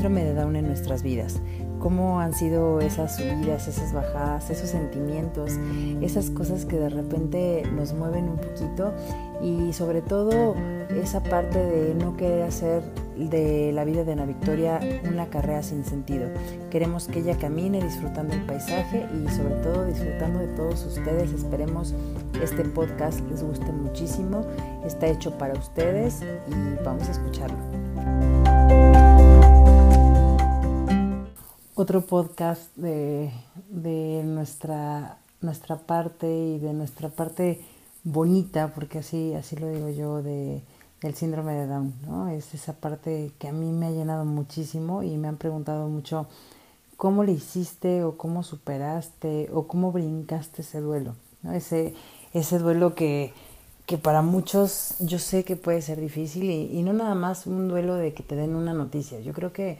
síndrome de Down en nuestras vidas. Cómo han sido esas subidas, esas bajadas, esos sentimientos, esas cosas que de repente nos mueven un poquito y sobre todo esa parte de no querer hacer de la vida de Ana Victoria una carrera sin sentido. Queremos que ella camine disfrutando el paisaje y sobre todo disfrutando de todos ustedes. Esperemos este podcast les guste muchísimo. Está hecho para ustedes y vamos a escucharlo. Otro podcast de, de nuestra, nuestra parte y de nuestra parte bonita, porque así, así lo digo yo, de, del síndrome de Down, ¿no? Es esa parte que a mí me ha llenado muchísimo y me han preguntado mucho cómo le hiciste o cómo superaste o cómo brincaste ese duelo, ¿no? Ese, ese duelo que, que para muchos yo sé que puede ser difícil y, y, no nada más un duelo de que te den una noticia. Yo creo que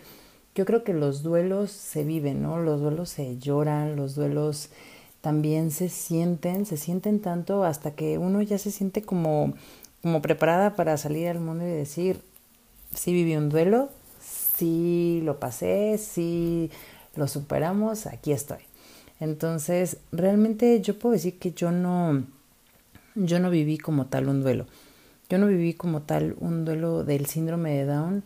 yo creo que los duelos se viven, ¿no? Los duelos se lloran, los duelos también se sienten, se sienten tanto hasta que uno ya se siente como, como preparada para salir al mundo y decir, sí viví un duelo, sí lo pasé, sí lo superamos, aquí estoy. Entonces, realmente yo puedo decir que yo no, yo no viví como tal un duelo. Yo no viví como tal un duelo del síndrome de Down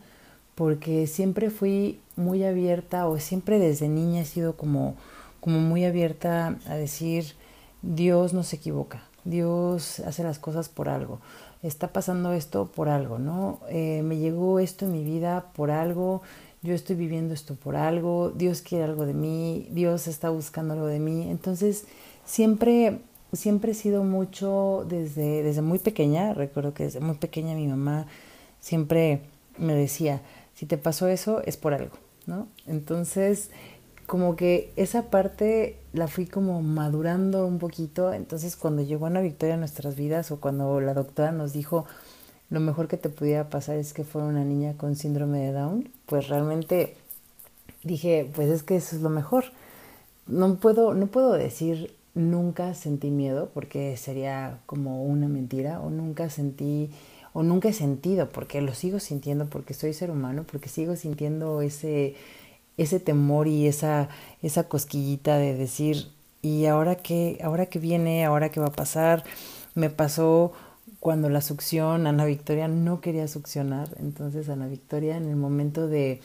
porque siempre fui muy abierta o siempre desde niña he sido como, como muy abierta a decir Dios no se equivoca, Dios hace las cosas por algo, está pasando esto por algo, ¿no? Eh, me llegó esto en mi vida por algo, yo estoy viviendo esto por algo, Dios quiere algo de mí, Dios está buscando algo de mí, entonces siempre siempre he sido mucho desde, desde muy pequeña, recuerdo que desde muy pequeña mi mamá siempre me decía, si te pasó eso es por algo, ¿no? Entonces, como que esa parte la fui como madurando un poquito, entonces cuando llegó una victoria a nuestras vidas o cuando la doctora nos dijo lo mejor que te pudiera pasar es que fuera una niña con síndrome de Down, pues realmente dije, pues es que eso es lo mejor. No puedo, no puedo decir nunca sentí miedo porque sería como una mentira o nunca sentí o nunca he sentido, porque lo sigo sintiendo, porque soy ser humano, porque sigo sintiendo ese, ese temor y esa, esa cosquillita de decir, ¿y ahora qué, ahora qué viene? ¿Ahora qué va a pasar? Me pasó cuando la succión, Ana Victoria no quería succionar, entonces Ana Victoria en el momento de,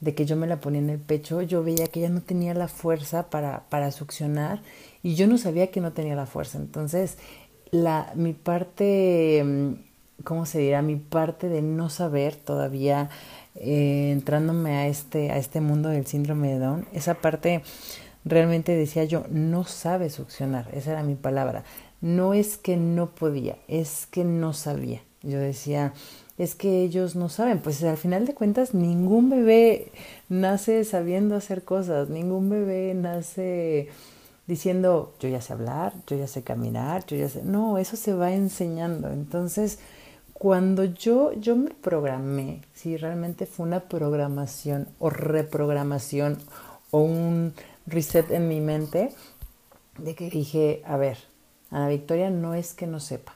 de que yo me la ponía en el pecho, yo veía que ella no tenía la fuerza para, para succionar y yo no sabía que no tenía la fuerza. Entonces, la, mi parte ¿cómo se dirá? Mi parte de no saber todavía, eh, entrándome a este, a este mundo del síndrome de Down, esa parte realmente decía yo, no sabe succionar, esa era mi palabra. No es que no podía, es que no sabía. Yo decía, es que ellos no saben, pues al final de cuentas ningún bebé nace sabiendo hacer cosas, ningún bebé nace diciendo, yo ya sé hablar, yo ya sé caminar, yo ya sé, no, eso se va enseñando. Entonces, cuando yo, yo me programé, si realmente fue una programación o reprogramación o un reset en mi mente, de que dije, a ver, Ana Victoria no es que no sepa,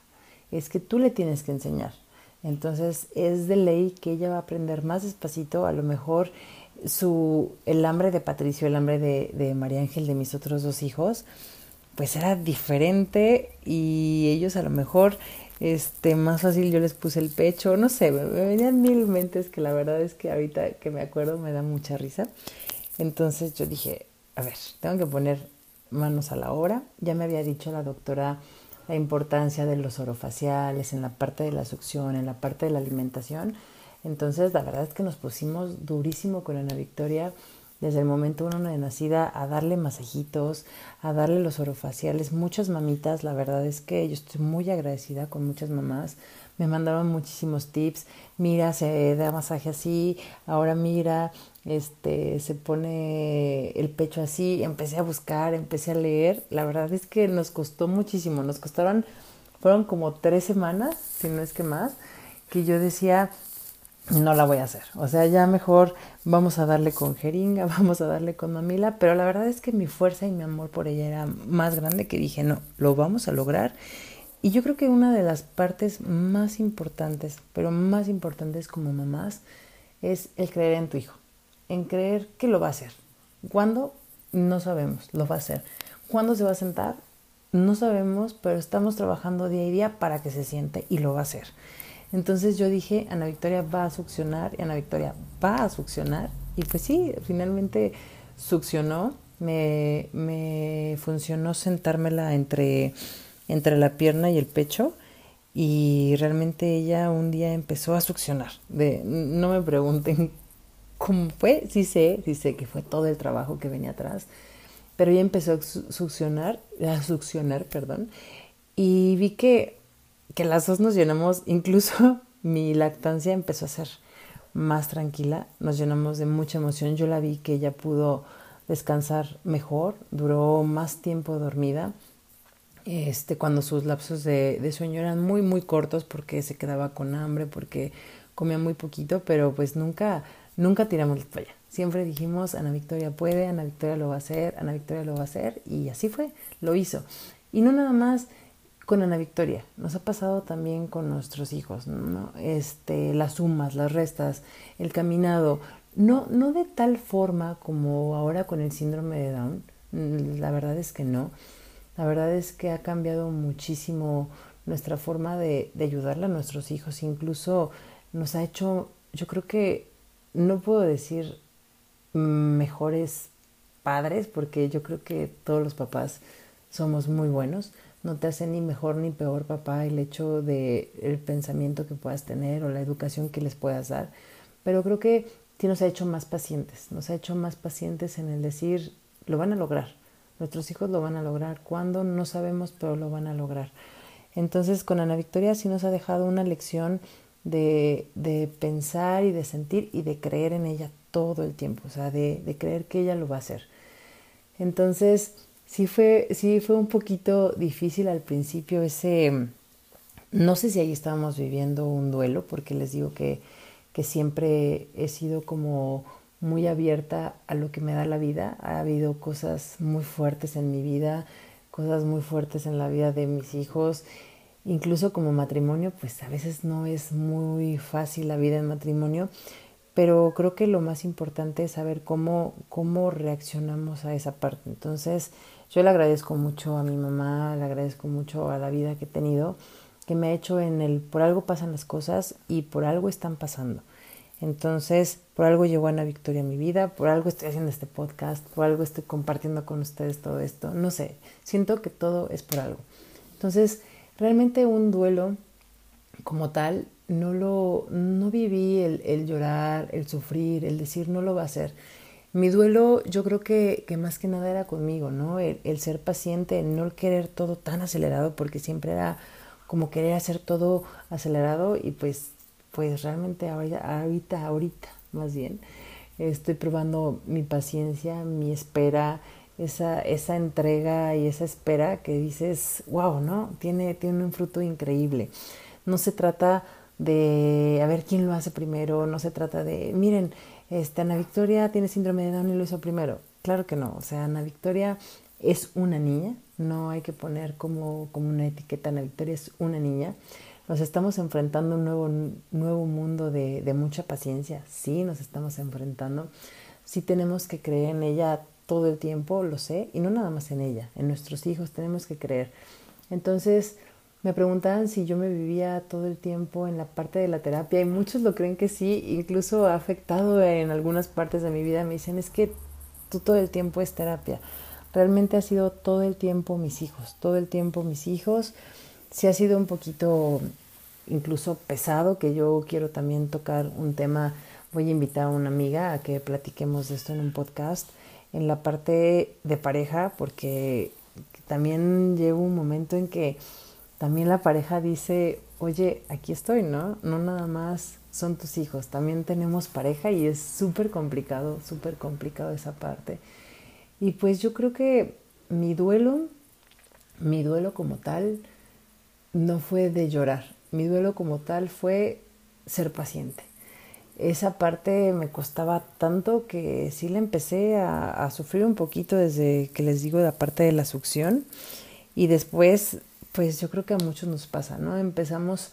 es que tú le tienes que enseñar. Entonces es de ley que ella va a aprender más despacito, a lo mejor su, el hambre de Patricio, el hambre de, de María Ángel, de mis otros dos hijos, pues era diferente y ellos a lo mejor este, más fácil yo les puse el pecho, no sé, me, venían mil mentes que la verdad es que ahorita que me acuerdo me da mucha risa. Entonces yo dije, a ver, tengo que poner manos a la obra. Ya me había dicho la doctora la importancia de los orofaciales en la parte de la succión, en la parte de la alimentación. Entonces, la verdad es que nos pusimos durísimo con Ana Victoria desde el momento uno de nacida a darle masajitos, a darle los orofaciales. Muchas mamitas, la verdad es que yo estoy muy agradecida con muchas mamás. Me mandaron muchísimos tips. Mira, se da masaje así, ahora mira, este, se pone el pecho así. Empecé a buscar, empecé a leer. La verdad es que nos costó muchísimo. Nos costaron, fueron como tres semanas, si no es que más, que yo decía, no la voy a hacer. O sea, ya mejor vamos a darle con jeringa, vamos a darle con mamila, pero la verdad es que mi fuerza y mi amor por ella era más grande que dije, no, lo vamos a lograr. Y yo creo que una de las partes más importantes, pero más importantes como mamás, es el creer en tu hijo. en creer que lo va a hacer. ¿Cuándo? No sabemos, lo va a hacer. ¿Cuándo se va a sentar? No sabemos, pero estamos trabajando día y día para que se siente y lo va a hacer. Entonces yo dije, Ana Victoria va a succionar y Ana Victoria va a succionar. Y pues sí, finalmente succionó. Me, funcionó sentármela entre, entre la pierna y el pecho y realmente ella un día empezó a succionar. No me pregunten cómo fue, sí sé, sí sé que fue todo el trabajo que venía atrás, pero ella empezó a succionar, a succionar, perdón, y vi que, que las dos nos llenamos, incluso mi lactancia empezó a ser más tranquila, nos llenamos de mucha emoción, yo la vi que ella pudo descansar mejor, duró más tiempo dormida, este, cuando sus lapsos de, sueño eran muy, muy cortos porque se quedaba con hambre, porque comía muy poquito, pero pues nunca, nunca tiramos la toalla. Siempre dijimos, Ana Victoria puede, Ana Victoria lo va a hacer, Ana Victoria lo va a hacer, y así fue, lo hizo. Y no nada más con Ana Victoria, nos ha pasado también con nuestros hijos. Este, las sumas, las restas, el caminado, no, no de tal forma como ahora con el síndrome de Down, la verdad es que no, la verdad es que ha cambiado muchísimo nuestra forma de, de ayudarle a nuestros hijos. Incluso nos ha hecho, yo creo que no puedo decir mejores padres, porque yo creo que todos los papás somos muy buenos. No te hace ni mejor ni peor papá el hecho de el pensamiento que puedas tener o la educación que les puedas dar. Pero creo que sí nos ha hecho más pacientes, nos ha hecho más pacientes en el decir, lo van a lograr, Nuestros hijos lo van a lograr. ¿Cuándo? No sabemos, pero lo van a lograr. Entonces con Ana Victoria sí nos ha dejado una lección de, de pensar y de sentir y de creer en ella todo el tiempo, o sea, de, de creer que ella lo va a hacer. Entonces sí fue, sí fue un poquito difícil al principio ese, no sé si ahí estábamos viviendo un duelo, porque les digo que, que siempre he sido como muy abierta a lo que me da la vida. Ha habido cosas muy fuertes en mi vida, cosas muy fuertes en la vida de mis hijos. Incluso como matrimonio, pues a veces no es muy fácil la vida en matrimonio, pero creo que lo más importante es saber cómo, cómo reaccionamos a esa parte. Entonces, yo le agradezco mucho a mi mamá, le agradezco mucho a la vida que he tenido, que me ha hecho en el por algo pasan las cosas y por algo están pasando. Entonces, por algo llegó Ana Victoria a mi vida, por algo estoy haciendo este podcast, por algo estoy compartiendo con ustedes todo esto. No sé, siento que todo es por algo. Entonces, realmente un duelo como tal, no lo, no viví el, el llorar, el sufrir, el decir no lo va a hacer. Mi duelo yo creo que, más que nada era conmigo, ¿no? El, ser paciente, no querer todo tan acelerado, porque siempre era como querer hacer todo acelerado y pues pues realmente ahorita, ahorita, ahorita más bien, estoy probando mi paciencia, mi espera, esa, esa entrega y esa espera que dices, wow, ¿no? Tiene, tiene un fruto increíble. No se trata de a ver quién lo hace primero, no se trata de, miren, este, Ana Victoria tiene síndrome de Down y lo hizo primero. Claro que no, o sea, Ana Victoria es una niña, no hay que poner como, como una etiqueta, Ana Victoria es una niña nos estamos enfrentando a un nuevo, nuevo mundo de, de mucha paciencia, sí nos estamos enfrentando, sí tenemos que creer en ella todo el tiempo, lo sé, y no nada más en ella, en nuestros hijos tenemos que creer. Entonces, me preguntaban si yo me vivía todo el tiempo en la parte de la terapia y muchos lo creen que sí, incluso ha afectado en algunas partes de mi vida. Me dicen, es que tú todo el tiempo es terapia. Realmente ha sido todo el tiempo mis hijos, todo el tiempo mis hijos sí ha sido un poquito incluso pesado, que yo quiero también tocar un tema, voy a invitar a una amiga a que platiquemos de esto en un podcast, en la parte de pareja, porque también llevo un momento en que también la pareja dice, oye, aquí estoy, ¿no? No nada más son tus hijos, también tenemos pareja y es súper complicado, súper complicado esa parte. Y pues yo creo que mi duelo, mi duelo como tal, no fue de llorar. Mi duelo como tal fue ser paciente. Esa parte me costaba tanto que sí le empecé a, sufrir un poquito desde que les digo la parte de la succión. Y después, pues yo creo que a muchos nos pasa, ¿no? Empezamos,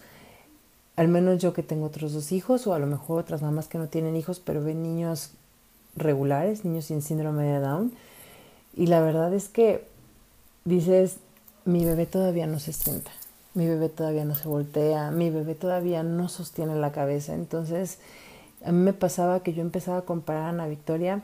al menos yo que tengo otros dos hijos, o a lo mejor otras mamás que no tienen hijos, pero ven niños regulares, niños sin síndrome de Down. Y la verdad es que dices, mi bebé todavía no se sienta, mi bebé todavía no se voltea, mi bebé todavía no sostiene la cabeza. Entonces, a mí me pasaba que yo empezaba a comparar a Ana Victoria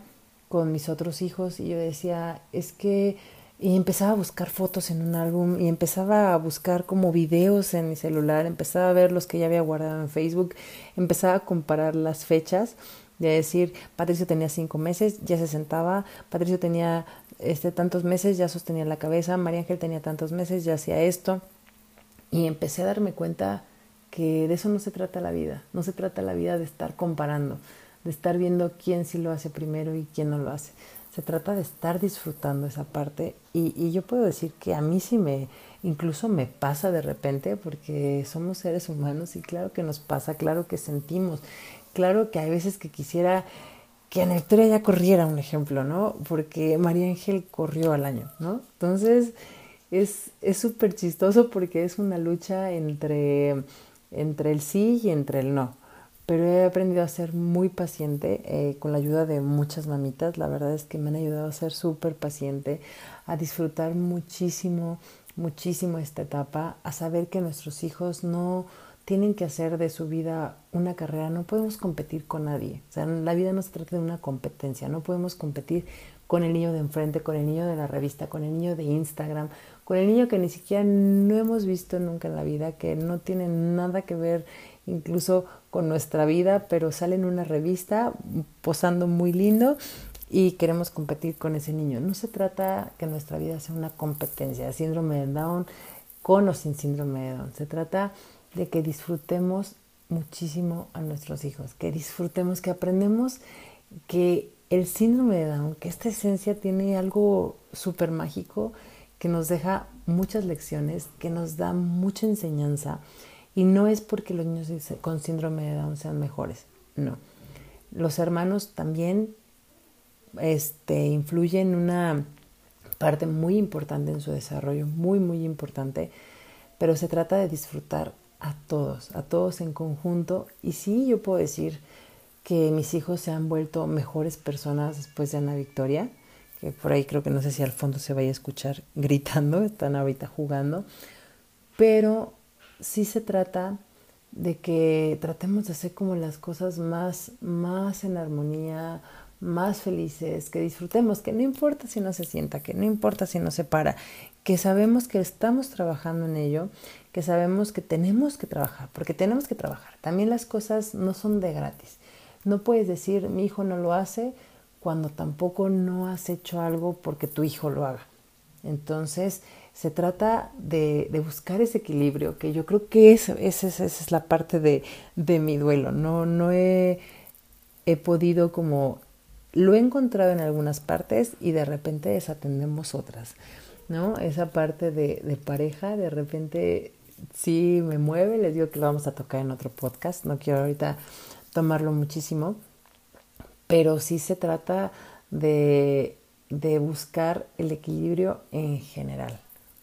con mis otros hijos y yo decía, es que y empezaba a buscar fotos en un álbum y empezaba a buscar como videos en mi celular, empezaba a ver los que ya había guardado en Facebook, empezaba a comparar las fechas, de decir, Patricio tenía cinco meses, ya se sentaba, Patricio tenía este tantos meses, ya sostenía la cabeza, María Ángel tenía tantos meses, ya hacía esto, y empecé a darme cuenta que de eso no se trata la vida, no se trata la vida de estar comparando, de estar viendo quién sí lo hace primero y quién no lo hace. Se trata de estar disfrutando esa parte y, y yo puedo decir que a mí sí me, incluso me pasa de repente porque somos seres humanos y claro que nos pasa, claro que sentimos, claro que hay veces que quisiera que Ana Victoria ya corriera, un ejemplo, ¿no? Porque María Ángel corrió al año, ¿no? Entonces es súper chistoso porque es una lucha entre, entre el sí y entre el no pero he aprendido a ser muy paciente eh, con la ayuda de muchas mamitas. La verdad es que me han ayudado a ser súper paciente, a disfrutar muchísimo, muchísimo esta etapa, a saber que nuestros hijos no tienen que hacer de su vida una carrera, no podemos competir con nadie. O sea, la vida no se trata de una competencia, no podemos competir con el niño de enfrente, con el niño de la revista, con el niño de Instagram, con el niño que ni siquiera no hemos visto nunca en la vida, que no tiene nada que ver incluso con nuestra vida, pero sale en una revista posando muy lindo y queremos competir con ese niño. No se trata que nuestra vida sea una competencia, síndrome de Down con o sin síndrome de Down. Se trata de que disfrutemos muchísimo a nuestros hijos, que disfrutemos, que aprendemos que el síndrome de Down, que esta esencia tiene algo súper mágico que nos deja muchas lecciones, que nos da mucha enseñanza y no es porque los niños con síndrome de Down sean mejores, no. Los hermanos también este, influyen una parte muy importante en su desarrollo, muy, muy importante, pero se trata de disfrutar a todos, a todos en conjunto. Y sí, yo puedo decir que mis hijos se han vuelto mejores personas después de Ana Victoria, que por ahí creo que no sé si al fondo se vaya a escuchar gritando, están ahorita jugando, pero sí se trata de que tratemos de hacer como las cosas más, más en armonía, más felices, que disfrutemos, que no importa si no se sienta, que no importa si no se para, que sabemos que estamos trabajando en ello, que sabemos que tenemos que trabajar, porque tenemos que trabajar. También las cosas no son de gratis. No puedes decir, mi hijo no lo hace, cuando tampoco no has hecho algo porque tu hijo lo haga. Entonces, se trata de, buscar ese equilibrio, que yo creo que esa, es la parte de, mi duelo. No, no he, podido como, lo he encontrado en algunas partes y de repente desatendemos otras, ¿no? Esa parte de, de pareja, de repente sí me mueve, les digo que lo vamos a tocar en otro podcast, no quiero ahorita tomarlo muchísimo, pero sí se trata de, de buscar el equilibrio en general.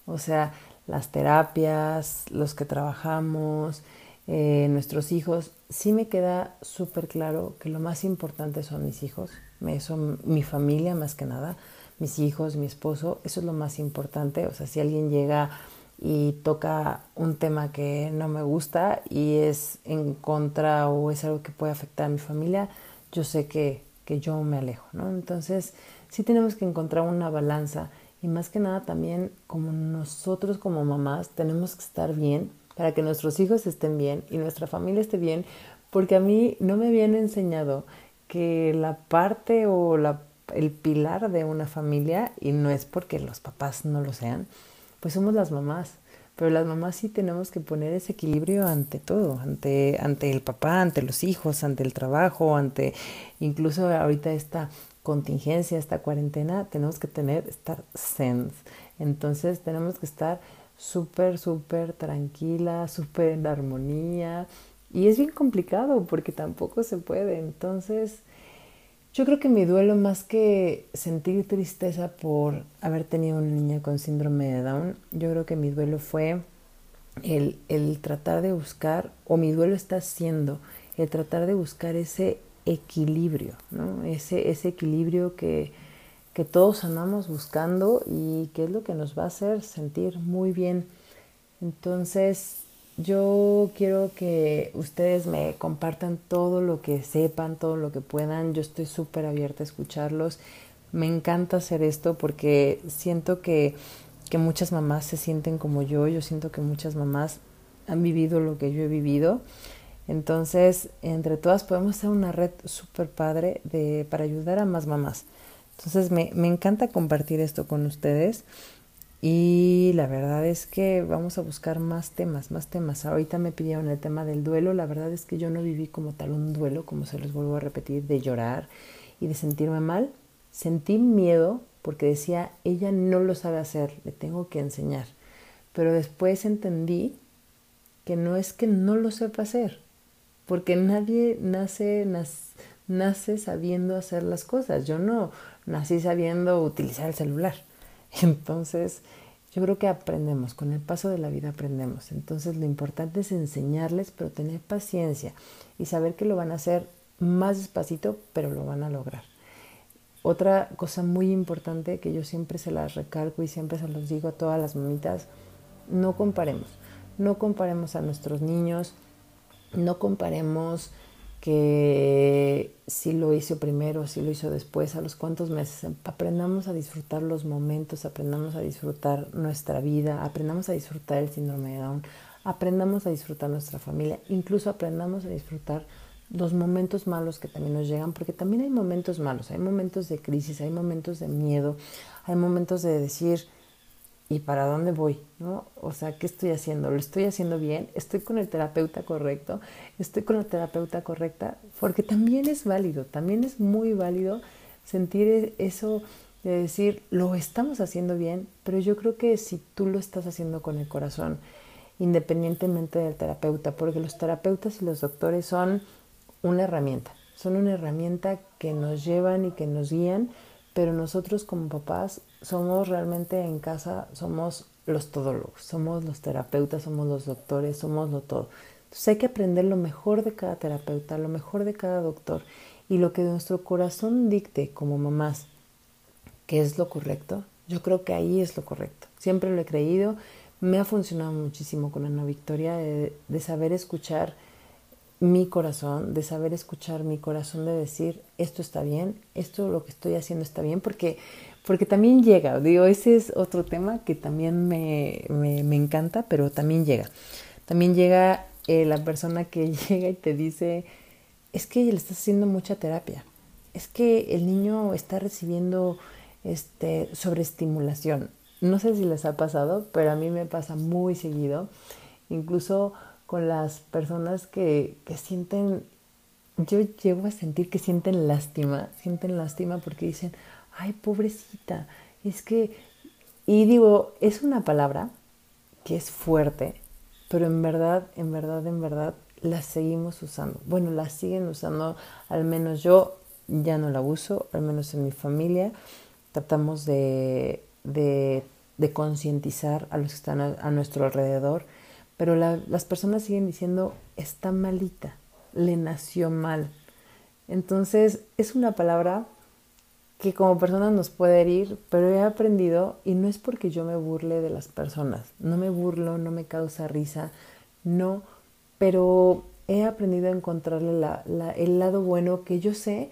O sea, las terapias, los que trabajamos, eh, nuestros hijos, sí me queda súper claro que lo más importante son mis hijos, son mi familia más que nada, mis hijos, mi esposo, eso es lo más importante. O sea, si alguien llega y toca un tema que no me gusta y es en contra o es algo que puede afectar a mi familia, yo sé que, que yo me alejo, ¿no? Entonces, sí tenemos que encontrar una balanza y más que nada también como nosotros como mamás tenemos que estar bien para que nuestros hijos estén bien y nuestra familia esté bien, porque a mí no me habían enseñado que la parte o la, el pilar de una familia, y no es porque los papás no lo sean, pues somos las mamás. Pero las mamás sí tenemos que poner ese equilibrio ante todo, ante, ante el papá, ante los hijos, ante el trabajo, ante incluso ahorita esta contingencia, esta cuarentena, tenemos que tener, estar sense. Entonces tenemos que estar súper, súper tranquila, súper en armonía. Y es bien complicado porque tampoco se puede. Entonces, yo creo que mi duelo, más que sentir tristeza por haber tenido una niña con síndrome de Down, yo creo que mi duelo fue el, el tratar de buscar, o mi duelo está siendo, el tratar de buscar ese equilibrio, ¿no? Ese, ese equilibrio que, que todos andamos buscando y que es lo que nos va a hacer sentir muy bien. Entonces, yo quiero que ustedes me compartan todo lo que sepan, todo lo que puedan. Yo estoy súper abierta a escucharlos. Me encanta hacer esto porque siento que, que muchas mamás se sienten como yo. Yo siento que muchas mamás han vivido lo que yo he vivido. Entonces, entre todas podemos hacer una red súper padre de, para ayudar a más mamás. Entonces, me, me encanta compartir esto con ustedes. Y la verdad es que vamos a buscar más temas, más temas. Ahorita me pidieron el tema del duelo. La verdad es que yo no viví como tal un duelo, como se los vuelvo a repetir, de llorar y de sentirme mal. Sentí miedo porque decía, ella no lo sabe hacer, le tengo que enseñar. Pero después entendí que no es que no lo sepa hacer, porque nadie nace, nace sabiendo hacer las cosas. Yo no nací sabiendo utilizar el celular. Entonces, yo creo que aprendemos, con el paso de la vida aprendemos. Entonces, lo importante es enseñarles, pero tener paciencia y saber que lo van a hacer más despacito, pero lo van a lograr. Otra cosa muy importante que yo siempre se las recalco y siempre se los digo a todas las mamitas, no comparemos. No comparemos a nuestros niños, no comparemos que si lo hizo primero, si lo hizo después, a los cuantos meses. Aprendamos a disfrutar los momentos, aprendamos a disfrutar nuestra vida, aprendamos a disfrutar el síndrome de Down, aprendamos a disfrutar nuestra familia, incluso aprendamos a disfrutar los momentos malos que también nos llegan, porque también hay momentos malos, hay momentos de crisis, hay momentos de miedo, hay momentos de decir, ¿y para dónde voy? ¿No? O sea, ¿qué estoy haciendo? ¿Lo estoy haciendo bien? ¿Estoy con el terapeuta correcto? ¿Estoy con la terapeuta correcta? Porque también es válido, también es muy válido sentir e-, eso de decir, lo estamos haciendo bien, pero yo creo que si tú lo estás haciendo con el corazón, independientemente del terapeuta, porque los terapeutas y los doctores son una herramienta, son una herramienta que nos llevan y que nos guían, pero nosotros como papás somos realmente en casa, somos los todólogos, somos los terapeutas, somos los doctores, somos lo todo. Entonces hay que aprender lo mejor de cada terapeuta, lo mejor de cada doctor y lo que nuestro corazón dicte como mamás, que es lo correcto, yo creo que ahí es lo correcto. Siempre lo he creído, me ha funcionado muchísimo con Ana Victoria de, de saber escuchar mi corazón, de saber escuchar mi corazón, de decir, esto está bien, esto lo que estoy haciendo está bien, porque, porque también llega, digo, ese es otro tema que también me, me, me encanta, pero también llega. También llega eh, la persona que llega y te dice, es que le estás haciendo mucha terapia, es que el niño está recibiendo este, sobreestimulación. No sé si les ha pasado, pero a mí me pasa muy seguido. Incluso con las personas que, que sienten, yo llego a sentir que sienten lástima, sienten lástima porque dicen, ay, pobrecita, es que, y digo, es una palabra que es fuerte, pero en verdad, en verdad, en verdad, la seguimos usando. Bueno, la siguen usando, al menos yo ya no la uso, al menos en mi familia, tratamos de, de, de concientizar a los que están a nuestro alrededor pero las personas siguen diciendo, está malita, le nació mal. Entonces es una palabra que como persona nos puede herir, pero he aprendido, y no es porque yo me burle de las personas, no me burlo, no me causa risa, no, pero he aprendido a encontrarle el lado bueno que yo sé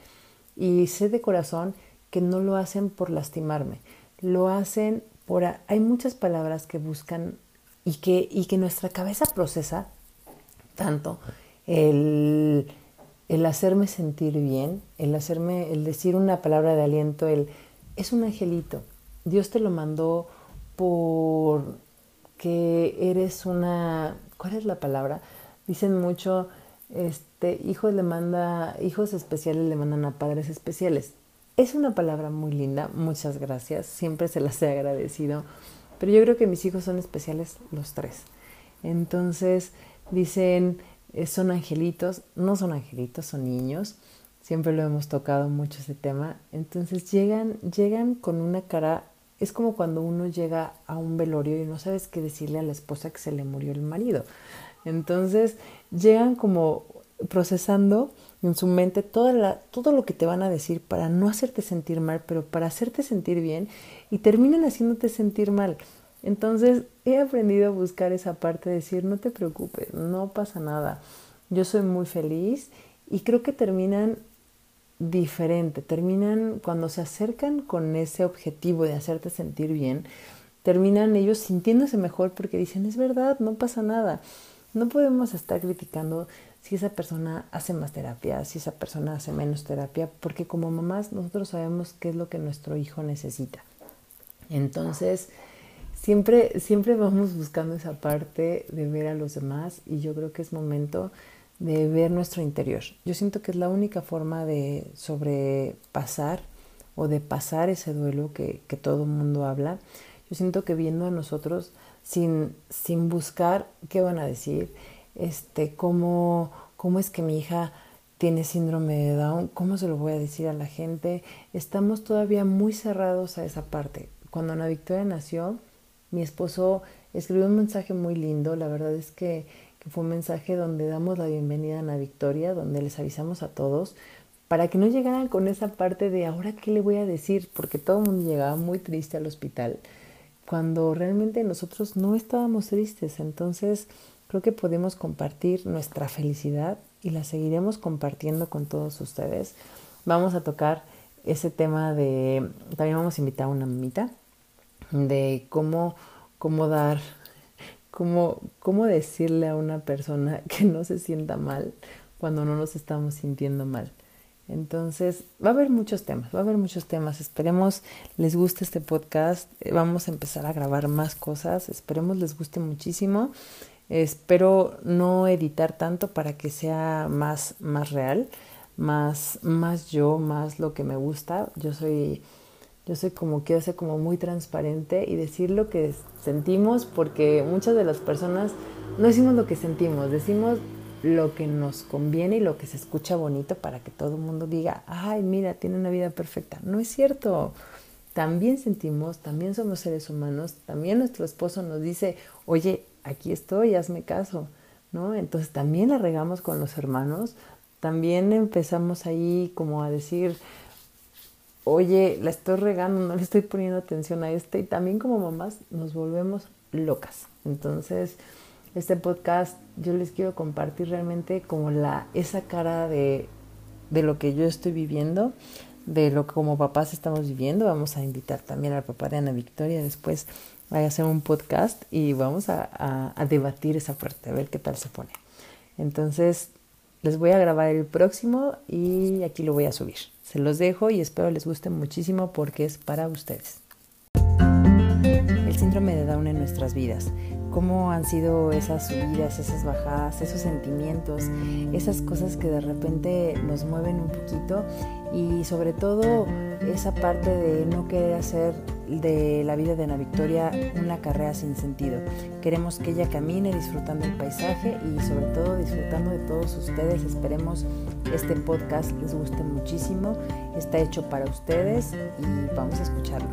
y sé de corazón que no lo hacen por lastimarme, lo hacen por... Hay muchas palabras que buscan y que, y que nuestra cabeza procesa tanto el, el hacerme sentir bien, el hacerme, el decir una palabra de aliento, el es un angelito. Dios te lo mandó por que eres una, ¿cuál es la palabra? Dicen mucho, este, hijos le manda, hijos especiales le mandan a padres especiales. Es una palabra muy linda, muchas gracias, siempre se las he agradecido pero yo creo que mis hijos son especiales los tres. Entonces dicen, eh, son angelitos, no son angelitos, son niños. Siempre lo hemos tocado mucho ese tema. Entonces llegan, llegan con una cara, es como cuando uno llega a un velorio y no sabes qué decirle a la esposa que se le murió el marido. Entonces llegan como procesando en su mente toda la, todo lo que te van a decir para no hacerte sentir mal, pero para hacerte sentir bien y terminan haciéndote sentir mal. Entonces he aprendido a buscar esa parte de decir, no te preocupes, no pasa nada, yo soy muy feliz y creo que terminan diferente, terminan cuando se acercan con ese objetivo de hacerte sentir bien, terminan ellos sintiéndose mejor porque dicen, es verdad, no pasa nada. No podemos estar criticando si esa persona hace más terapia, si esa persona hace menos terapia, porque como mamás nosotros sabemos qué es lo que nuestro hijo necesita. Entonces, siempre, siempre vamos buscando esa parte de ver a los demás y yo creo que es momento de ver nuestro interior. Yo siento que es la única forma de sobrepasar o de pasar ese duelo que, que todo el mundo habla. Yo siento que viendo a nosotros sin, sin buscar qué van a decir, este, cómo, cómo es que mi hija tiene síndrome de Down, cómo se lo voy a decir a la gente, estamos todavía muy cerrados a esa parte. Cuando Ana Victoria nació, mi esposo escribió un mensaje muy lindo, la verdad es que, que fue un mensaje donde damos la bienvenida a Ana Victoria, donde les avisamos a todos para que no llegaran con esa parte de ahora qué le voy a decir, porque todo el mundo llegaba muy triste al hospital, cuando realmente nosotros no estábamos tristes. Entonces creo que podemos compartir nuestra felicidad y la seguiremos compartiendo con todos ustedes. Vamos a tocar ese tema de, también vamos a invitar a una mamita de cómo, cómo dar, cómo, cómo decirle a una persona que no se sienta mal cuando no nos estamos sintiendo mal. Entonces, va a haber muchos temas, va a haber muchos temas. Esperemos les guste este podcast. Vamos a empezar a grabar más cosas. Esperemos les guste muchísimo. Espero no editar tanto para que sea más, más real, más, más yo, más lo que me gusta. Yo soy yo soy como, quiero ser como muy transparente y decir lo que sentimos porque muchas de las personas no decimos lo que sentimos, decimos lo que nos conviene y lo que se escucha bonito para que todo el mundo diga, ay, mira, tiene una vida perfecta. No es cierto. También sentimos, también somos seres humanos, también nuestro esposo nos dice, oye, aquí estoy, hazme caso, ¿no? Entonces también la regamos con los hermanos, también empezamos ahí como a decir, oye, la estoy regando, no le estoy poniendo atención a este y también como mamás nos volvemos locas. Entonces, este podcast yo les quiero compartir realmente como la, esa cara de, de lo que yo estoy viviendo, de lo que como papás estamos viviendo. Vamos a invitar también al papá de Ana Victoria después vaya a hacer un podcast y vamos a, a, debatir esa parte, a ver qué tal se pone. Entonces, les voy a grabar el próximo y aquí lo voy a subir. Se los dejo y espero les guste muchísimo porque es para ustedes. El síndrome de Down en nuestras vidas. Cómo han sido esas subidas, esas bajadas, esos sentimientos, esas cosas que de repente nos mueven un poquito y sobre todo esa parte de no querer hacer de la vida de Ana Victoria una carrera sin sentido. Queremos que ella camine disfrutando el paisaje y sobre todo disfrutando de todos ustedes. Esperemos este podcast les guste muchísimo. Está hecho para ustedes y vamos a escucharlo.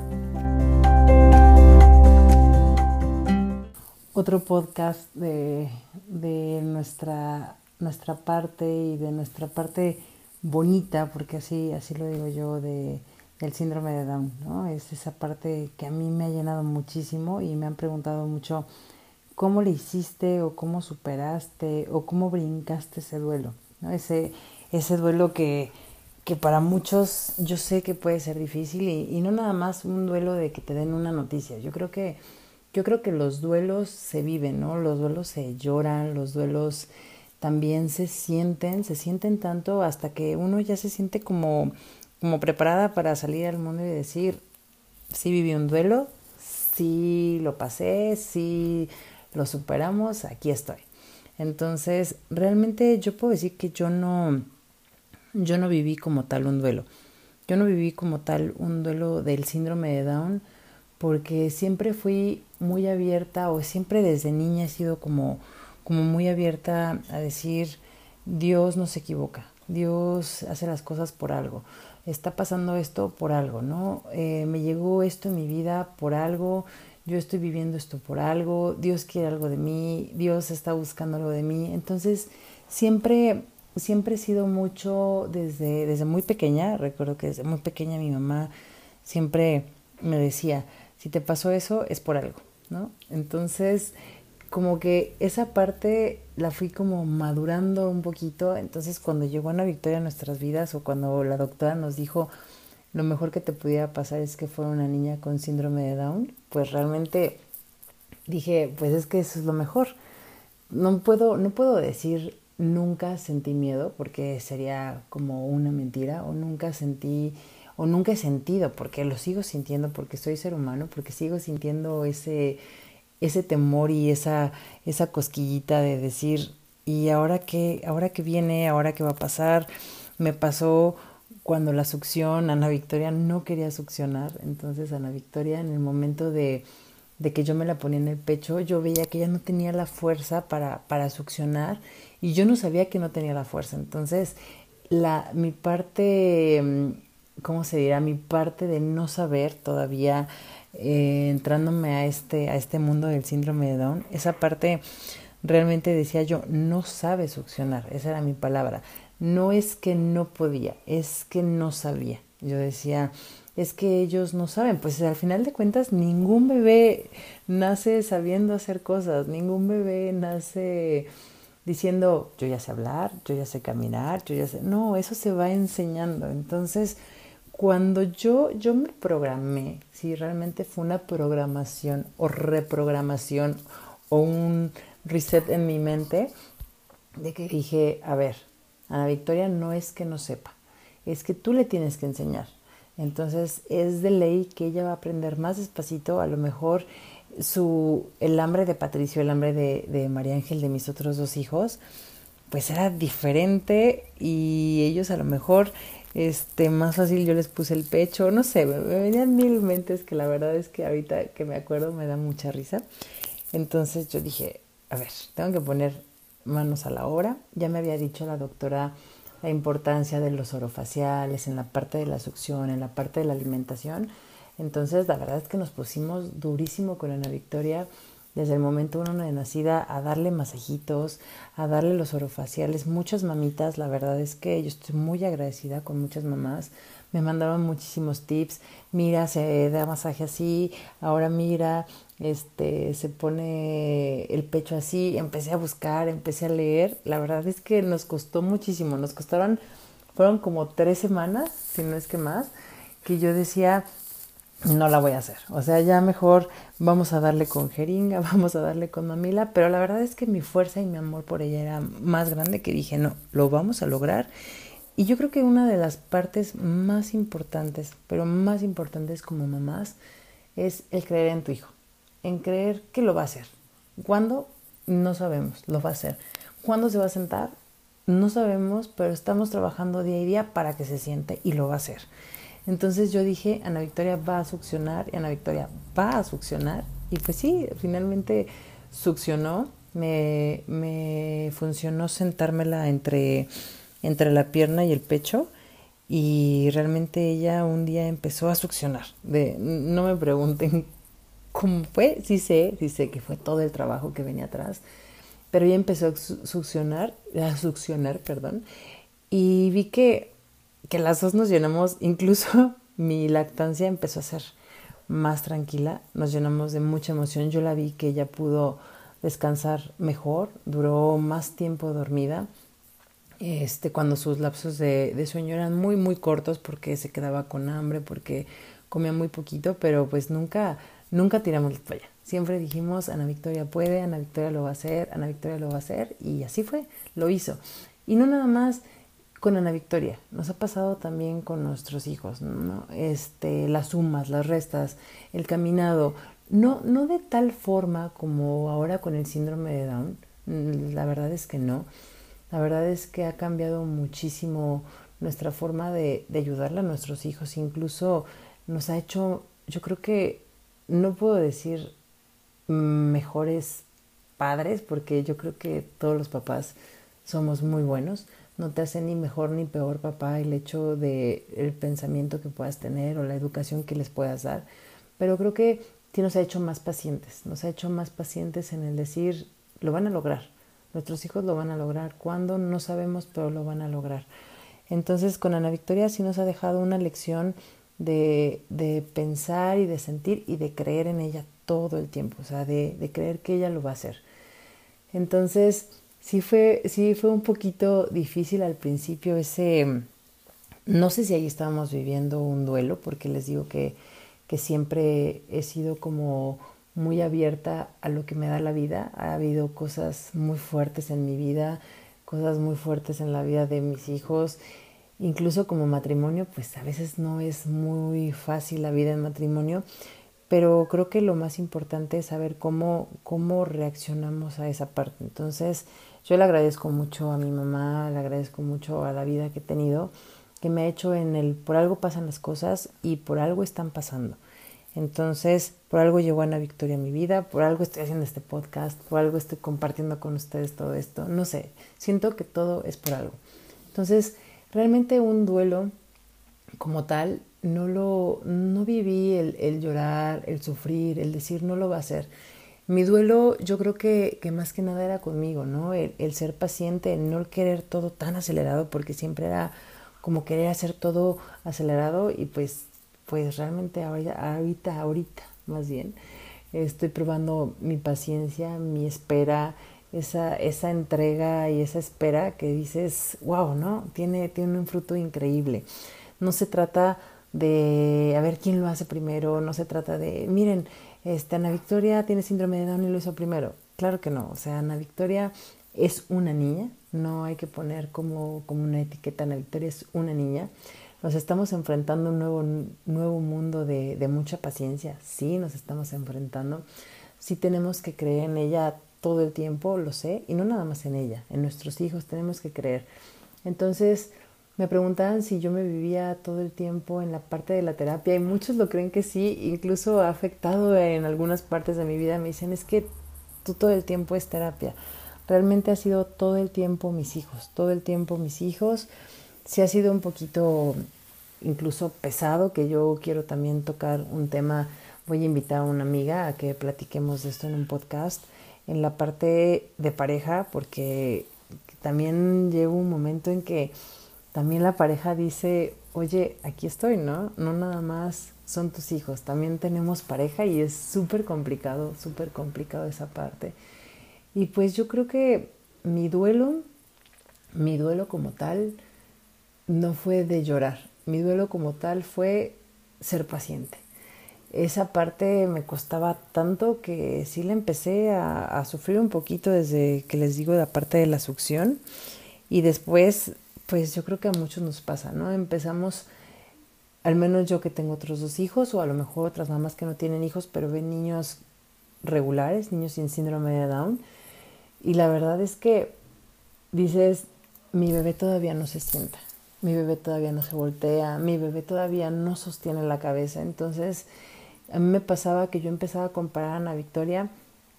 Otro podcast de, de nuestra, nuestra parte y de nuestra parte bonita, porque así, así lo digo yo, de, del síndrome de Down, ¿no? Es esa parte que a mí me ha llenado muchísimo y me han preguntado mucho cómo le hiciste o cómo superaste o cómo brincaste ese duelo, ¿no? Ese, ese duelo que, que para muchos yo sé que puede ser difícil y, y, no nada más un duelo de que te den una noticia. Yo creo que, yo creo que los duelos se viven, ¿no? Los duelos se lloran, los duelos también se sienten, se sienten tanto hasta que uno ya se siente como, como preparada para salir al mundo y decir, sí viví un duelo, sí lo pasé, sí lo superamos, aquí estoy. Entonces, realmente yo puedo decir que yo no, yo no viví como tal un duelo. Yo no viví como tal un duelo del síndrome de Down porque siempre fui muy abierta o siempre desde niña he sido como como muy abierta a decir, Dios no se equivoca, Dios hace las cosas por algo, está pasando esto por algo, ¿no? Eh, me llegó esto en mi vida por algo, yo estoy viviendo esto por algo, Dios quiere algo de mí, Dios está buscando algo de mí. Entonces, siempre siempre he sido mucho desde, desde muy pequeña, recuerdo que desde muy pequeña mi mamá siempre me decía, si te pasó eso es por algo, ¿no? Entonces, como que esa parte la fui como madurando un poquito, entonces cuando llegó una victoria a nuestras vidas o cuando la doctora nos dijo lo mejor que te pudiera pasar es que fuera una niña con síndrome de Down, pues realmente dije, pues es que eso es lo mejor. No puedo, no puedo decir nunca sentí miedo porque sería como una mentira o nunca sentí o nunca he sentido porque lo sigo sintiendo porque soy ser humano, porque sigo sintiendo ese ese temor y esa esa cosquillita de decir y ahora qué, ahora qué viene, ahora qué va a pasar. Me pasó cuando la succión, Ana Victoria no quería succionar, entonces Ana Victoria en el momento de de que yo me la ponía en el pecho, yo veía que ella no tenía la fuerza para, para succionar y yo no sabía que no tenía la fuerza. Entonces, la, mi parte, mm, ¿cómo se dirá? Mi parte de no saber todavía, eh, entrándome a este, a este mundo del síndrome de Down, esa parte realmente decía yo, no sabe succionar, esa era mi palabra. No es que no podía, es que no sabía. Yo decía, es que ellos no saben. Pues al final de cuentas, ningún bebé nace sabiendo hacer cosas, ningún bebé nace diciendo, yo ya sé hablar, yo ya sé caminar, yo ya sé... No, eso se va enseñando. Entonces, cuando yo, yo me programé, si realmente fue una programación o reprogramación o un reset en mi mente, de que dije, a ver, Ana Victoria no es que no sepa, es que tú le tienes que enseñar. Entonces es de ley que ella va a aprender más despacito, a lo mejor su, el hambre de Patricio, el hambre de, de María Ángel, de mis otros dos hijos, pues era diferente y ellos a lo mejor este más fácil yo les puse el pecho, no sé, me, me, venían mil mentes que la verdad es que ahorita que me acuerdo me da mucha risa. Entonces yo dije, a ver, tengo que poner manos a la obra. Ya me había dicho la doctora la importancia de los orofaciales, en la parte de la succión, en la parte de la alimentación. Entonces, la verdad es que nos pusimos durísimo con Ana Victoria desde el momento uno de nacida a darle masajitos, a darle los orofaciales. Muchas mamitas, la verdad es que yo estoy muy agradecida con muchas mamás. Me mandaron muchísimos tips. Mira, se da masaje así, ahora mira, este, se pone el pecho así, empecé a buscar, empecé a leer, la verdad es que nos costó muchísimo, nos costaron, fueron como tres semanas, si no es que más, que yo decía, no la voy a hacer, o sea, ya mejor vamos a darle con jeringa, vamos a darle con mamila, pero la verdad es que mi fuerza y mi amor por ella era más grande que dije, no, lo vamos a lograr. Y yo creo que una de las partes más importantes, pero más importantes como mamás, es el creer en tu hijo en creer que lo va a hacer. ¿Cuándo? No sabemos, lo va a hacer. ¿Cuándo se va a sentar? No sabemos, pero estamos trabajando día y día para que se siente y lo va a hacer. Entonces yo dije, Ana Victoria va a succionar y Ana Victoria va a succionar. Y pues sí, finalmente succionó. Me, funcionó sentármela entre, entre la pierna y el pecho y realmente ella un día empezó a succionar. No me pregunten ¿Cómo fue? Sí sé, sí sé que fue todo el trabajo que venía atrás, pero ella empezó a succionar, a succionar, perdón, y vi que, que las dos nos llenamos, incluso mi lactancia empezó a ser más tranquila, nos llenamos de mucha emoción, yo la vi que ella pudo descansar mejor, duró más tiempo dormida, este, cuando sus lapsos de, sueño eran muy, muy cortos porque se quedaba con hambre, porque comía muy poquito, pero pues nunca Nunca tiramos la toalla. Siempre dijimos, Ana Victoria puede, Ana Victoria lo va a hacer, Ana Victoria lo va a hacer. Y así fue, lo hizo. Y no nada más con Ana Victoria, nos ha pasado también con nuestros hijos. Este, las sumas, las restas, el caminado, no, no de tal forma como ahora con el síndrome de Down, mm, la verdad es que no, la verdad es que ha cambiado muchísimo nuestra forma de, de ayudarle a nuestros hijos, incluso nos ha hecho, yo creo que no puedo decir mejores padres, porque yo creo que todos los papás somos muy buenos. No te hace ni mejor ni peor papá el hecho de el pensamiento que puedas tener o la educación que les puedas dar. Pero creo que sí nos ha hecho más pacientes, nos ha hecho más pacientes en el decir, lo van a lograr. Nuestros hijos lo van a lograr. ¿Cuándo? No sabemos, pero lo van a lograr. Entonces con Ana Victoria sí nos ha dejado una lección de, de pensar y de sentir y de creer en ella todo el tiempo, o sea, de, de creer que ella lo va a hacer. Entonces, sí fue, sí fue un poquito difícil al principio ese, no sé si ahí estábamos viviendo un duelo, porque les digo que, que siempre he sido como muy abierta a lo que me da la vida. Ha habido cosas muy fuertes en mi vida, cosas muy fuertes en la vida de mis hijos. Incluso como matrimonio, pues a veces no es muy fácil la vida en matrimonio, pero creo que lo más importante es saber cómo, cómo reaccionamos a esa parte. Entonces, yo le agradezco mucho a mi mamá, le agradezco mucho a la vida que he tenido que me ha hecho en el por algo pasan las cosas y por algo están pasando. Entonces, por algo llegó Ana Victoria a mi vida, por algo estoy haciendo este podcast, por algo estoy compartiendo con ustedes todo esto. No sé, siento que todo es por algo. Entonces, realmente un duelo como tal, no lo, no viví el, el llorar, el sufrir, el decir no lo va a hacer. Mi duelo yo creo que, más que nada era conmigo, ¿no? El, el ser paciente, no querer todo tan acelerado, porque siempre era como querer hacer todo acelerado y pues, pues realmente ahorita, ahorita, ahorita más bien, estoy probando mi paciencia, mi espera, esa, esa entrega y esa espera que dices, wow, ¿no? Tiene, tiene un fruto increíble. No se trata de a ver quién lo hace primero, no se trata de, miren, este, Ana Victoria tiene síndrome de Down y lo hizo primero. Claro que no, o sea, Ana Victoria es una niña, no hay que poner como, como una etiqueta, Ana Victoria es una niña. Nos estamos enfrentando a un nuevo, nuevo mundo de, de mucha paciencia, sí, nos estamos enfrentando, sí tenemos que creer en ella todo el tiempo, lo sé, y no nada más en ella, en nuestros hijos tenemos que creer. Entonces, me preguntaban si yo me vivía todo el tiempo en la parte de la terapia y muchos lo creen que sí, incluso ha afectado en algunas partes de mi vida. Me dicen, es que tú todo el tiempo es terapia realmente ha sido todo el tiempo mis hijos, todo el tiempo mis hijos. Sí ha sido un poquito incluso pesado, que yo quiero también tocar un tema, voy a invitar a una amiga a que platiquemos de esto en un podcast, en la parte de pareja, porque también llevo un momento en que también la pareja dice, oye, aquí estoy, ¿no? No nada más son tus hijos, también tenemos pareja y es súper complicado, súper complicado esa parte. Y pues yo creo que mi duelo, mi duelo como tal, no fue de llorar. Mi duelo como tal fue ser paciente. Esa parte me costaba tanto que sí le empecé a, a sufrir un poquito desde que les digo la parte de la succión. Y después, pues yo creo que a muchos nos pasa, ¿no? Empezamos, al menos yo que tengo otros dos hijos, o a lo mejor otras mamás que no tienen hijos, pero ven niños regulares, niños sin síndrome de Down y la verdad es que dices, mi bebé todavía no se sienta, mi bebé todavía no se voltea, mi bebé todavía no sostiene la cabeza. Entonces, a mí me pasaba que yo empezaba a comparar a Ana Victoria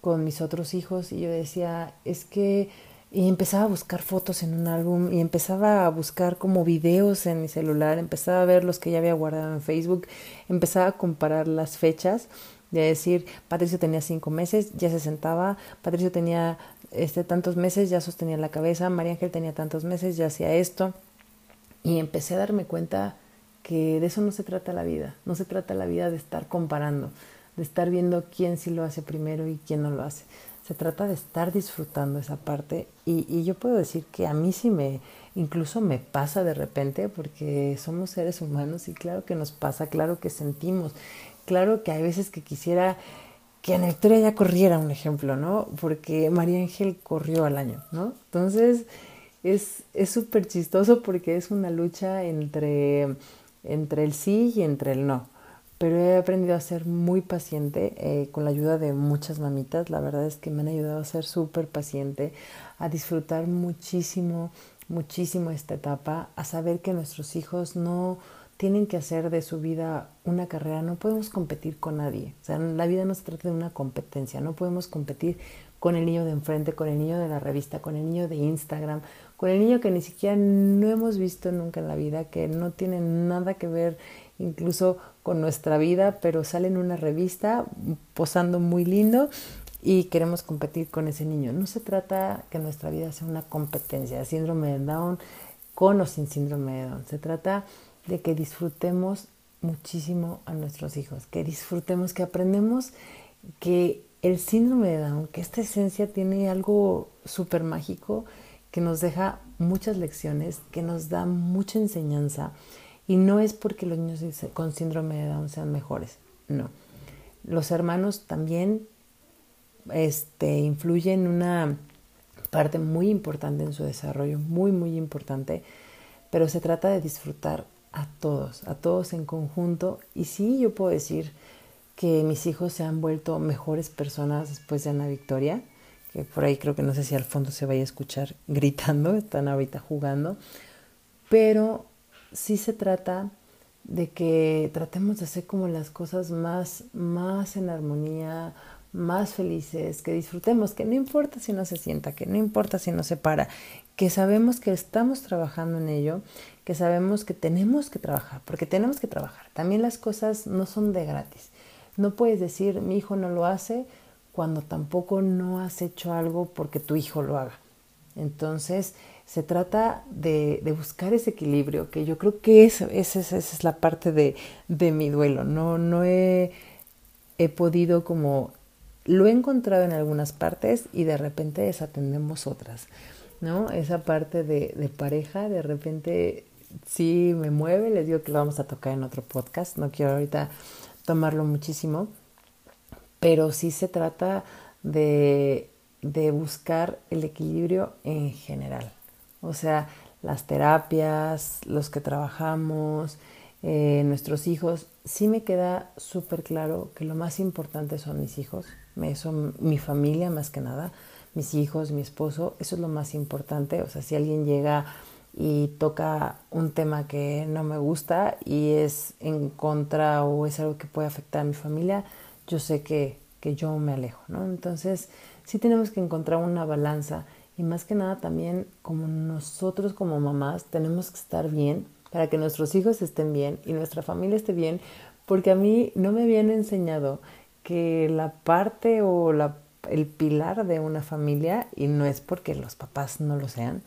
con mis otros hijos y yo decía, es que y empezaba a buscar fotos en un álbum y empezaba a buscar como videos en mi celular, empezaba a ver los que ya había guardado en Facebook, empezaba a comparar las fechas de decir, Patricio tenía cinco meses, ya se sentaba, Patricio tenía este, tantos meses, ya sostenía la cabeza, María Ángel tenía tantos meses, ya hacía esto. Y empecé a darme cuenta que de eso no se trata la vida, no se trata la vida de estar comparando, de estar viendo quién sí lo hace primero y quién no lo hace. Se trata de estar disfrutando esa parte y, yo puedo decir que a mí sí me, incluso me pasa de repente porque somos seres humanos y claro que nos pasa, claro que sentimos, claro que hay veces que quisiera que Ana Victoria ya corriera, un ejemplo, ¿no? Porque María Ángel corrió al año, ¿no? Entonces es súper chistoso porque es una lucha entre, entre el sí y entre el no. Pero he aprendido a ser muy paciente eh, con la ayuda de muchas mamitas. La verdad es que me han ayudado a ser súper paciente, a disfrutar muchísimo, muchísimo esta etapa, a saber que nuestros hijos no, tienen que hacer de su vida una carrera, no podemos competir con nadie. O sea, la vida no se trata de una competencia, no podemos competir con el niño de enfrente, con el niño de la revista, con el niño de Instagram, con el niño que ni siquiera no hemos visto nunca en la vida, que no tiene nada que ver incluso con nuestra vida, pero sale en una revista posando muy lindo y queremos competir con ese niño. No se trata que nuestra vida sea una competencia, síndrome de Down con o sin síndrome de Down. Se trata de que disfrutemos muchísimo a nuestros hijos, que disfrutemos, que aprendemos que el síndrome de Down, que esta esencia tiene algo súper mágico que nos deja muchas lecciones, que nos da mucha enseñanza y no es porque los niños con síndrome de Down sean mejores, no. Los hermanos también este, influyen una parte muy importante en su desarrollo, muy, muy importante, pero se trata de disfrutar a todos, a todos en conjunto. Y sí, yo puedo decir que mis hijos se han vuelto mejores personas después de Ana Victoria, que por ahí creo que no sé si al fondo se vaya a escuchar gritando, están ahorita jugando, pero sí se trata de que tratemos de hacer como las cosas más, más en armonía, más felices, que disfrutemos, que no importa si no se sienta, que no importa si no se para, que sabemos que estamos trabajando en ello, que sabemos que tenemos que trabajar, porque tenemos que trabajar. También las cosas no son de gratis. No puedes decir, mi hijo no lo hace, cuando tampoco no has hecho algo porque tu hijo lo haga. Entonces, se trata de, buscar ese equilibrio, que yo creo que esa, es la parte de, mi duelo. No, no he, podido como, lo he encontrado en algunas partes y de repente desatendemos otras, ¿no? Esa parte de, de pareja, de repente sí me mueve, les digo que lo vamos a tocar en otro podcast, no quiero ahorita tomarlo muchísimo, pero sí se trata de, de buscar el equilibrio en general. O sea, las terapias, los que trabajamos, eh, nuestros hijos, sí me queda súper claro que lo más importante son mis hijos, son mi familia más que nada, mis hijos, mi esposo, eso es lo más importante. O sea, si alguien llega y toca un tema que no me gusta y es en contra o es algo que puede afectar a mi familia, yo sé que, que yo me alejo, ¿no? Entonces, sí tenemos que encontrar una balanza y más que nada también como nosotros como mamás tenemos que estar bien para que nuestros hijos estén bien y nuestra familia esté bien, porque a mí no me habían enseñado que la parte o la, el pilar de una familia, y no es porque los papás no lo sean,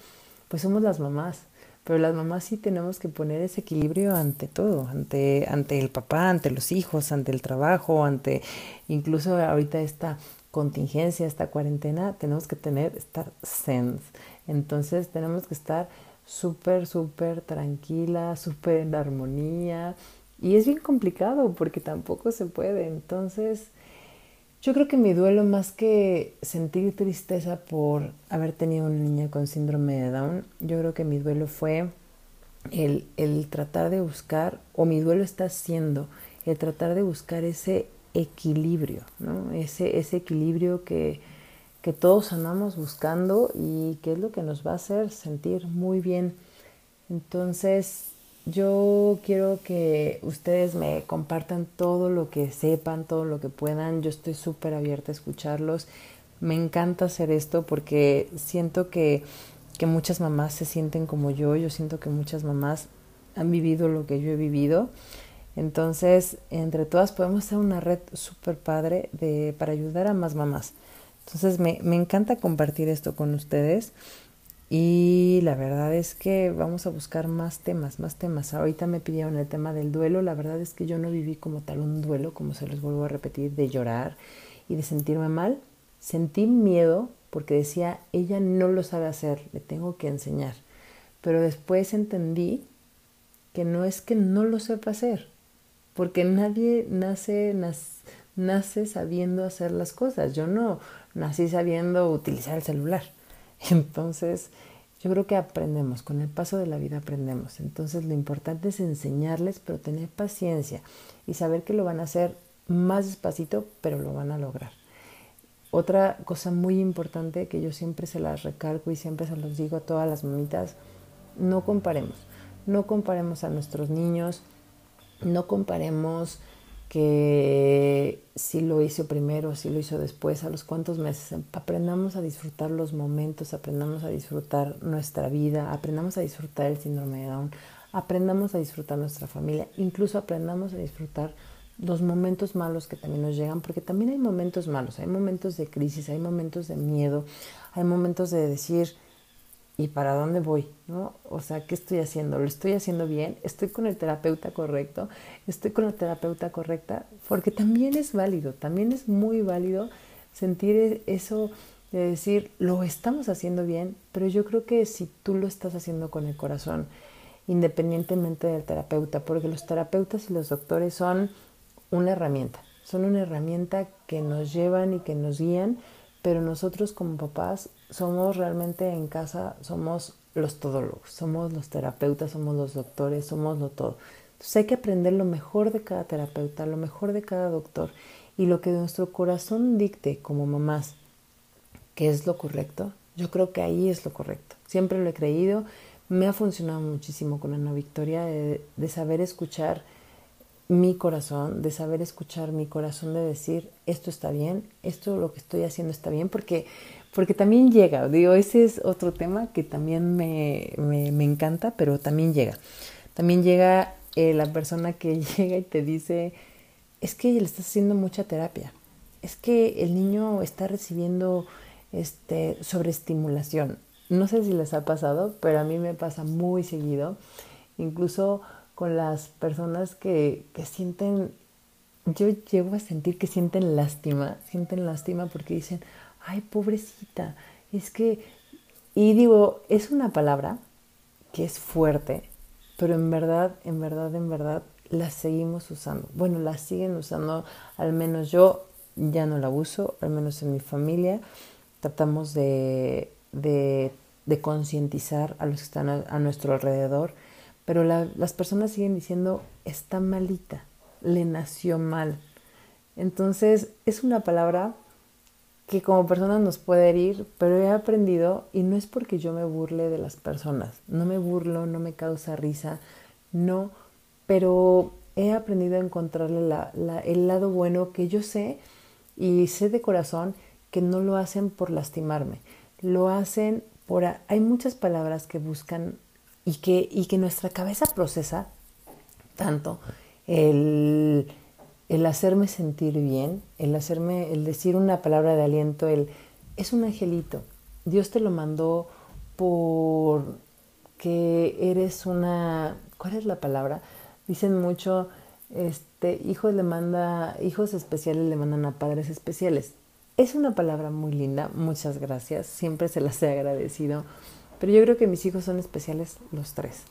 pues somos las mamás. Pero las mamás sí tenemos que poner ese equilibrio ante todo, ante, ante el papá, ante los hijos, ante el trabajo, ante incluso ahorita esta contingencia, esta cuarentena, tenemos que tener, estar sense. Entonces tenemos que estar súper, súper tranquila, súper en armonía. Y es bien complicado porque tampoco se puede. Entonces, yo creo que mi duelo, más que sentir tristeza por haber tenido una niña con síndrome de Down, yo creo que mi duelo fue el, el tratar de buscar, o mi duelo está siendo, el tratar de buscar ese equilibrio, ¿no? ese, ese equilibrio que, que todos andamos buscando y que es lo que nos va a hacer sentir muy bien. Entonces, yo quiero que ustedes me compartan todo lo que sepan, todo lo que puedan. Yo estoy súper abierta a escucharlos. Me encanta hacer esto porque siento que, que muchas mamás se sienten como yo. Yo siento que muchas mamás han vivido lo que yo he vivido. Entonces, entre todas podemos hacer una red súper padre de, para ayudar a más mamás. Entonces, me, encanta compartir esto con ustedes. Y la verdad es que vamos a buscar más temas, más temas. Ahorita me pidieron el tema del duelo. La verdad es que yo no viví como tal un duelo, como se los vuelvo a repetir, de llorar y de sentirme mal. Sentí miedo porque decía, ella no lo sabe hacer, le tengo que enseñar. Pero después entendí que no es que no lo sepa hacer, porque nadie nace, nace sabiendo hacer las cosas. Yo no nací sabiendo utilizar el celular. Entonces, yo creo que aprendemos, con el paso de la vida aprendemos. Entonces, lo importante es enseñarles, pero tener paciencia y saber que lo van a hacer más despacito, pero lo van a lograr. Otra cosa muy importante que yo siempre se las recalco y siempre se los digo a todas las mamitas, no comparemos. No comparemos a nuestros niños, no comparemos que si lo hizo primero, si lo hizo después, a los cuantos meses. Aprendamos a disfrutar los momentos, aprendamos a disfrutar nuestra vida, aprendamos a disfrutar el síndrome de Down, aprendamos a disfrutar nuestra familia, incluso aprendamos a disfrutar los momentos malos que también nos llegan, porque también hay momentos malos, hay momentos de crisis, hay momentos de miedo, hay momentos de decir, ¿y para dónde voy? ¿No? O sea, ¿qué estoy haciendo? ¿Lo estoy haciendo bien? ¿Estoy con el terapeuta correcto? ¿Estoy con la terapeuta correcta? Porque también es válido, también es muy válido sentir e-, eso de decir, lo estamos haciendo bien, pero yo creo que si tú lo estás haciendo con el corazón, independientemente del terapeuta, porque los terapeutas y los doctores son una herramienta, son una herramienta que nos llevan y que nos guían, pero nosotros como papás somos realmente en casa, somos los todólogos, somos los terapeutas, somos los doctores, somos lo todo. Entonces hay que aprender lo mejor de cada terapeuta, lo mejor de cada doctor y lo que nuestro corazón dicte como mamás, que es lo correcto, yo creo que ahí es lo correcto. Siempre lo he creído, me ha funcionado muchísimo con Ana Victoria de, de saber escuchar mi corazón, de saber escuchar mi corazón, de decir, esto está bien, esto lo que estoy haciendo está bien, porque, porque también llega, digo, ese es otro tema que también me, me, me encanta, pero también llega. También llega eh, la persona que llega y te dice, es que le estás haciendo mucha terapia, es que el niño está recibiendo este, sobreestimulación. No sé si les ha pasado, pero a mí me pasa muy seguido. Incluso con las personas que, que sienten, yo llego a sentir que sienten lástima, sienten lástima porque dicen, ay, pobrecita, es que, y digo, es una palabra que es fuerte, pero en verdad, en verdad, en verdad, la seguimos usando. Bueno, la siguen usando, al menos yo ya no la uso, al menos en mi familia. Tratamos de, de, de concientizar a los que están a, a nuestro alrededor pero las personas siguen diciendo, está malita, le nació mal. Entonces es una palabra que como persona nos puede herir, pero he aprendido, y no es porque yo me burle de las personas, no me burlo, no me causa risa, no, pero he aprendido a encontrarle el lado bueno que yo sé y sé de corazón que no lo hacen por lastimarme, lo hacen por... Hay muchas palabras que buscan y que, y que nuestra cabeza procesa tanto el, el hacerme sentir bien, el hacerme, el decir una palabra de aliento, el es un angelito. Dios te lo mandó por que eres una, ¿cuál es la palabra? Dicen mucho, este, hijos le manda, hijos especiales le mandan a padres especiales. Es una palabra muy linda, muchas gracias, siempre se las he agradecido pero yo creo que mis hijos son especiales los tres.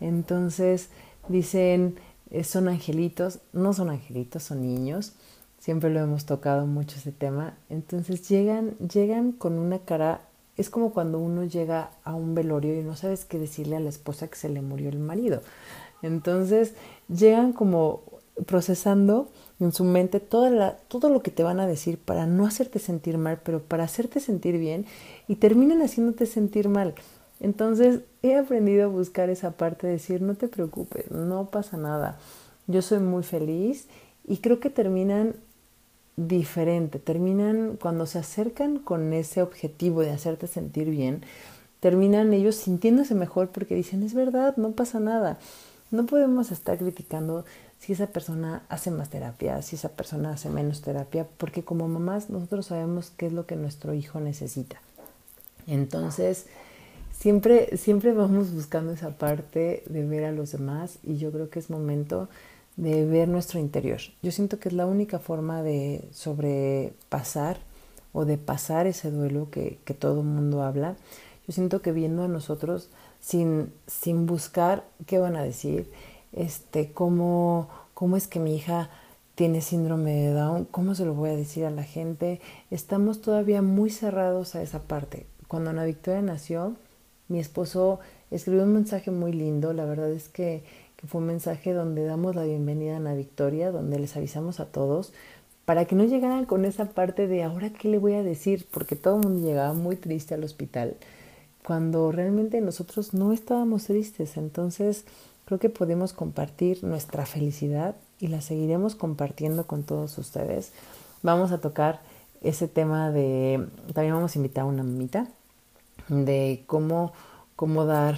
Entonces dicen, eh, son angelitos, no son angelitos, son niños. Siempre lo hemos tocado mucho ese tema. Entonces llegan, llegan con una cara, es como cuando uno llega a un velorio y no sabes qué decirle a la esposa que se le murió el marido. Entonces llegan como procesando en su mente toda todo lo que te van a decir para no hacerte sentir mal, pero para hacerte sentir bien y terminan haciéndote sentir mal. Entonces he aprendido a buscar esa parte de decir, no te preocupes, no pasa nada, yo soy muy feliz y creo que terminan diferente, terminan cuando se acercan con ese objetivo de hacerte sentir bien, terminan ellos sintiéndose mejor porque dicen, es verdad, no pasa nada. No podemos estar criticando si esa persona hace más terapia, si esa persona hace menos terapia, porque como mamás nosotros sabemos qué es lo que nuestro hijo necesita. Entonces, siempre, siempre vamos buscando esa parte de ver a los demás y yo creo que es momento de ver nuestro interior. Yo siento que es la única forma de sobrepasar o de pasar ese duelo que, que todo el mundo habla. Yo siento que viendo a nosotros sin, sin buscar qué van a decir, este, cómo, cómo es que mi hija tiene síndrome de Down, cómo se lo voy a decir a la gente. Estamos todavía muy cerrados a esa parte. Cuando Ana Victoria nació, mi esposo escribió un mensaje muy lindo. La verdad es que, que fue un mensaje donde damos la bienvenida a Ana Victoria, donde les avisamos a todos para que no llegaran con esa parte de ahora qué le voy a decir, porque todo el mundo llegaba muy triste al hospital, cuando realmente nosotros no estábamos tristes. Entonces, Creo que podemos compartir nuestra felicidad y la seguiremos compartiendo con todos ustedes. Vamos a tocar ese tema de, también vamos a invitar a una mamita, de cómo, cómo dar,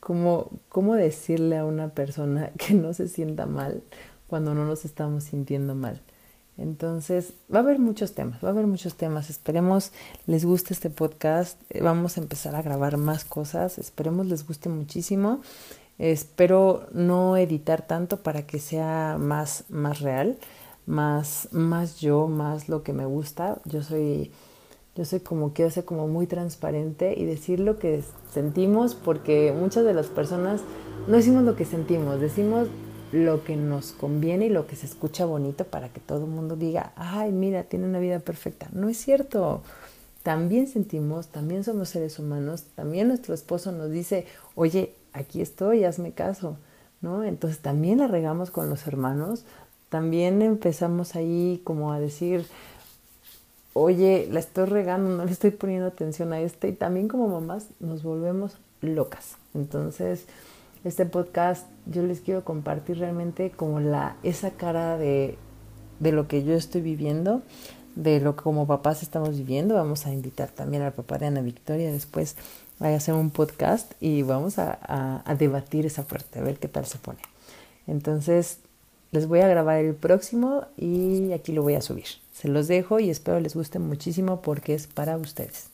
cómo, cómo decirle a una persona que no se sienta mal cuando no nos estamos sintiendo mal. Entonces, va a haber muchos temas, va a haber muchos temas. Esperemos les guste este podcast. Vamos a empezar a grabar más cosas. Esperemos les guste muchísimo. Espero no editar tanto para que sea más, más real, más, más yo, más lo que me gusta. Yo soy, yo soy como quiero ser como muy transparente y decir lo que sentimos, porque muchas de las personas no decimos lo que sentimos, decimos lo que nos conviene y lo que se escucha bonito para que todo el mundo diga, ay, mira, tiene una vida perfecta. No es cierto. También sentimos, también somos seres humanos, también nuestro esposo nos dice, oye, aquí estoy, hazme caso, ¿no? Entonces también la regamos con los hermanos, también empezamos ahí como a decir, oye, la estoy regando, no le estoy poniendo atención a este, y también como mamás nos volvemos locas. Entonces, este podcast yo les quiero compartir realmente como la, esa cara de, de lo que yo estoy viviendo, de lo que como papás estamos viviendo. Vamos a invitar también al papá de Ana Victoria después a hacer un podcast y vamos a, a, a debatir esa parte, a ver qué tal se pone. Entonces, les voy a grabar el próximo y aquí lo voy a subir. Se los dejo y espero les guste muchísimo porque es para ustedes.